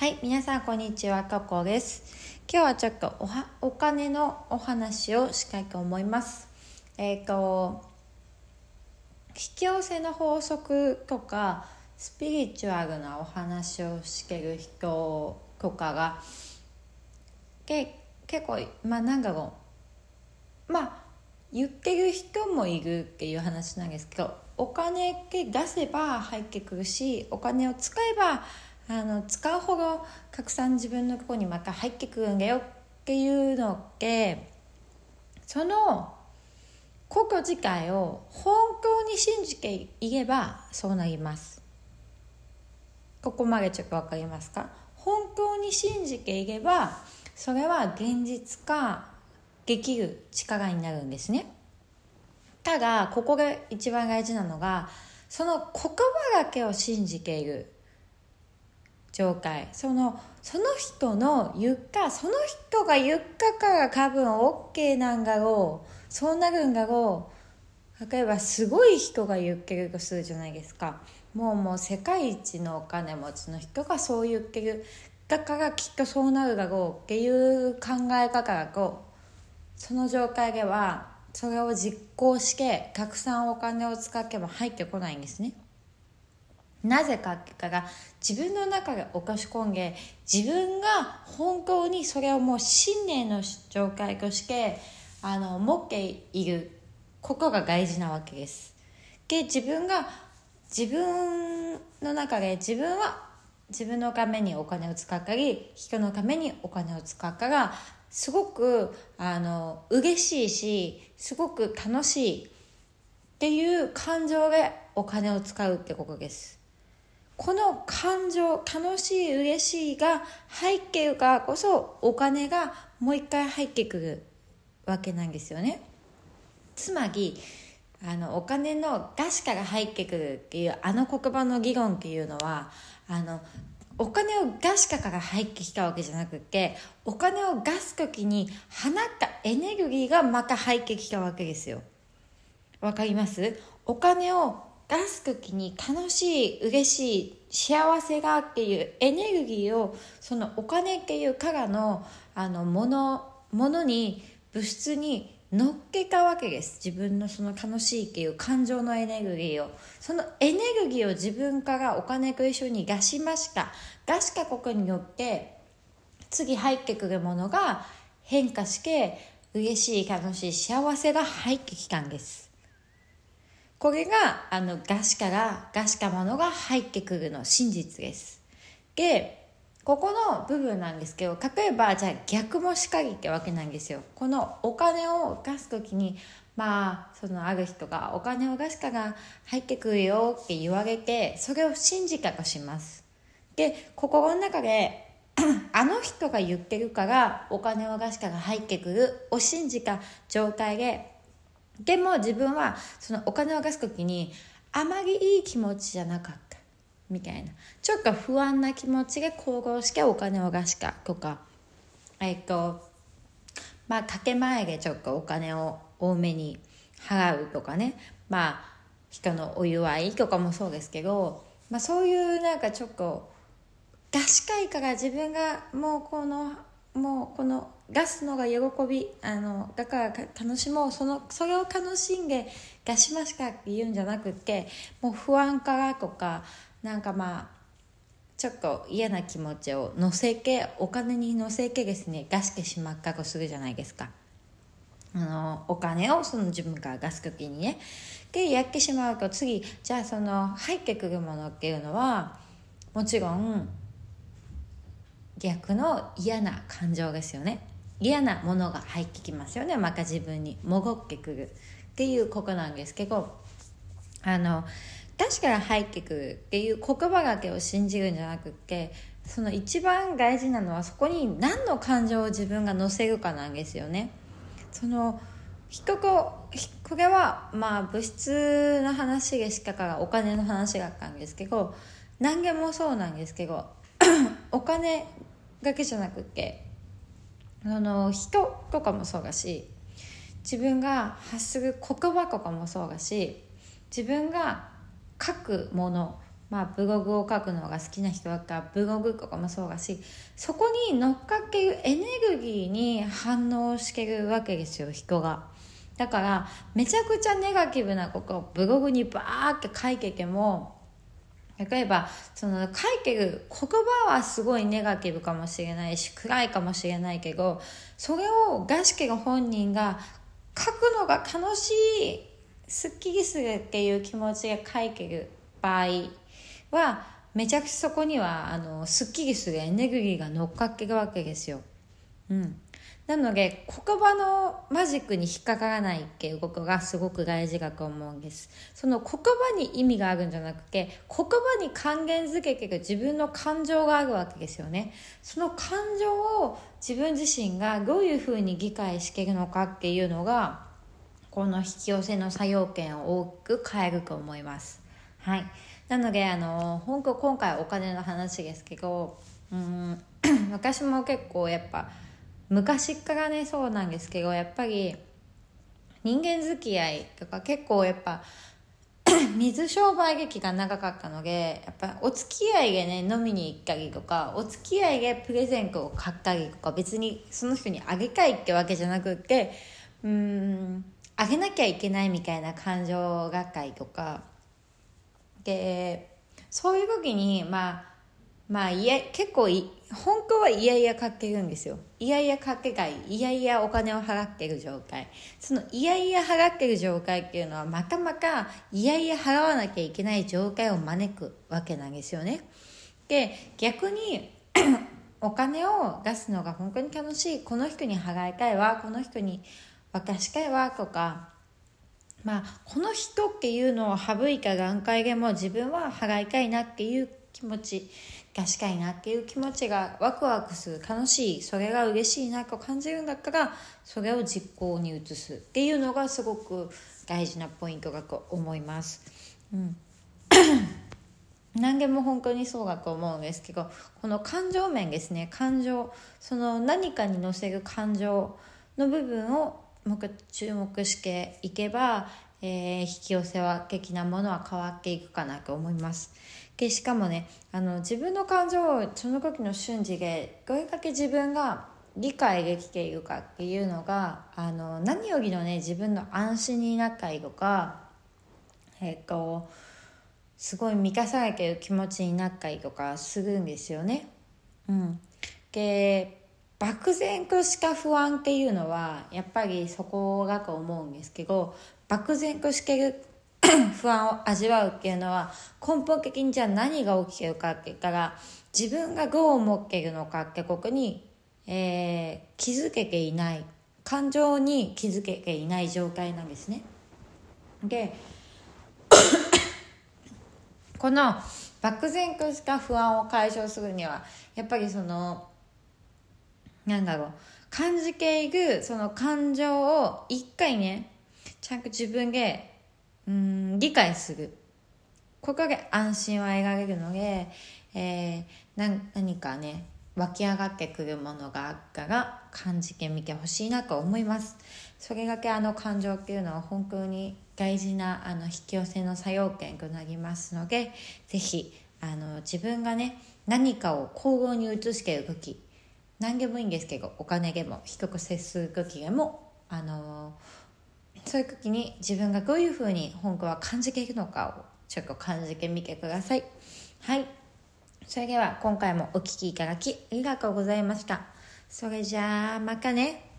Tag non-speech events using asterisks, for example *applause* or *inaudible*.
はい、皆さんこんにちは、ココです。今日はちょっとおお金のお話をしたいと思います。えっ、と、引き寄せの法則とか、スピリチュアルなお話をしてる人とかが、け結構、まあなんだろう、まあ、言ってる人もいるっていう話なんですけどお金って出せば入ってくるしお金を使えばあの使うほどたくさん自分のとこにまた入ってくるんだよっていうのってその国庫自体を本当に信じていればそうなります。ここまでちょっと分かりますか？本当に信じていればそれは現実化できる力になるんですね。ただここが一番大事なのがその言葉だけを信じている。状態そのその人の言ったその人が言ったから多分 OK なんだろう。そうなるんだろう。例えばすごい人が言ってるするじゃないですか。もうもう世界一のお金持ちの人がそう言ってる。だからきっとそうなるだろう。っていう考え方だとその状態ではそれを実行してたくさんお金を使っても入ってこないんですね。なぜかって言ったら自分の中で起こし込んで自分が本当にそれをもう信念の状態としてあの持っていることが大事なわけです。で自分が自分の中で自分は自分のためにお金を使ったり人のためにお金を使ったらすごくあの嬉しいしすごく楽しいっていう感情でお金を使うってことです。この感情楽しい嬉しいが入ってるからこそお金がもう一回入ってくるわけなんですよね。つまりあのお金の出しから入ってくるっていうあの言葉の議論っていうのはあのお金を出しから入ってきたわけじゃなくてお金を出す時に放ったエネルギーがまた入ってきたわけですよ。わかります？お金を出す時に楽しい嬉しい幸せがっていうエネルギーをそのお金っていうからのあのものものに物質に乗っけたわけです。自分のその楽しいっていう感情のエネルギーをそのエネルギーを自分からお金と一緒に出しました。出したことによって次入ってくるものが変化して嬉しい楽しい幸せが入ってきたんです。これがあの出しから出したものが入ってくるの真実です。でここの部分なんですけど例えばじゃあ逆もしかりってわけなんですよ。このお金を出す時にまあそのある人がお金を出すから入ってくるよって言われてそれを信じたとします。で心の中で *clears throat* あの人が言ってるからお金を出すから入ってくるを信じた状態ででも自分はそのお金を出す時にあまりいい気持ちじゃなかった。みたいな。ちょっと不安な気持ちで行動してお金を出したとか。えっとまあ掛け前でちょっとお金を多めに払うとかね。まあ人のお祝いとかもそうですけど、まあ、そういうなんかちょっと出したいから自分がもうこのもうこの出すのが喜びあのだから楽しもう。そのそれを楽しんで出しましたって言うんじゃなくてもう不安からとかなんかまあちょっと嫌な気持ちを乗せけお金に乗せけですね。出してしまったとするじゃないですか。あのお金をその自分から出す時にね。でやってしまうと次じゃあその入ってくるものっていうのはもちろん逆の嫌な感情ですよね。嫌なものが入ってきますよね。また自分に。戻ってくるっていうことなんですけどあの確かに入ってくるっていう言葉だけを信じるんじゃなくってその一番大事なのはそこに何の感情を自分が乗せるかなんですよね。その人とこれはまあ物質の話でしかからお金の話だったんですけど何でもそうなんですけど *clears throat* お金だけじゃなくってあの人とかもそうだし自分が発する言葉とかもそうだし自分が書くものまあ、ブログを書くのが好きな人だったらブログとかもそうだしそこに乗っかけるエネルギーに反応してるわけですよ人が。だからめちゃくちゃネガティブなことをブログにバーって書いてても例えばその書いてる言葉はすごいネガティブかもしれないし暗いかもしれないけどそれをガシケが本人が書くのが楽しいすっきりするっていう気持ちが書いてる場合はめちゃくちゃそこにはあのすっきりするエネルギーが乗っかってるわけですよ。うん、なので言葉のマジックに引っかからないっていうことがすごく大事だと思うんです。その言葉に意味があるんじゃなくて言葉に還元づけてる自分の感情があるわけですよね。その感情を自分自身がどういうふうに理解してるのかっていうのがこの引き寄せの作用権を大きく変えると思います。はい。なのであの本当今回お金の話ですけどうん *clears throat* 私も結構やっぱ昔からねそうなんですけどやっぱり人間付き合いとか結構やっぱ *clears throat* 水商売劇が長かったのでやっぱお付き合いでね飲みに行ったりとかお付き合いでプレゼントを買ったりとか別にその人にあげたいってわけじゃなくってうんあげなきゃいけないみたいな感情がかりとか。でそういう時にまあまあいや結構い本当はいやいや買ってるんですよ。いやいや買ってかいいやいやお金を払ってる状態。そのいやいや払ってる状態っていうのはまたまたいやいや払わなきゃいけない状態を招くわけなんですよね。で逆に *coughs* お金を出すのが本当に楽しい。この人に払いたいわこの人に渡したいわとか。まあこの人っていうのを省いた段階でも自分は払いたいなっていう気持ち。がしたいなっていう気持ちがワクワクする楽しいそれが嬉しいなと感じるんだったらそれを実行に移すっていうのがすごく大事なポイントだと思います。うん *coughs* 何でも本当にそうだと思うんですけどこの感情面ですね感情その何かに乗せる感情の部分を注目していけば、えー、引き寄せは的なものは変わっていくかなと思います。でしかもねあの自分の感情をその時の瞬時でどれだけ自分が理解できているかっていうのがあの何よりのね自分の安心になったりとかえっとすごい満たされてる気持ちになったりとかするんですよね。うん、で漠然とした不安っていうのはやっぱりそこだと思うんですけど漠然としてる *clears throat* 不安を味わうっていうのは根本的にじゃあ何が起きてるかって言ったら自分がどう思っているのかってことに、えー、気づけていない感情に気づけていない状態なんですね。で *clears throat* この漠然とした不安を解消するにはやっぱりそのなんだろう感じているその感情を一回ねちゃんと自分でうん理解する。ここで安心は描けるので、えー、何かね湧き上がってくるものがあったら感じてみてほしいなと思います。それだけあの感情っていうのは本当に大事なあの引き寄せの作用権となりますので是非あの自分がね何かを行動に移している時何でもいいんですけどお金でも低く接する時でもあのそういう時に自分がどういうふうに本句は感じていくのかをちょっと感じてみてください。はい。それでは今回もお聴きいただきありがとうございました。それじゃあまたね。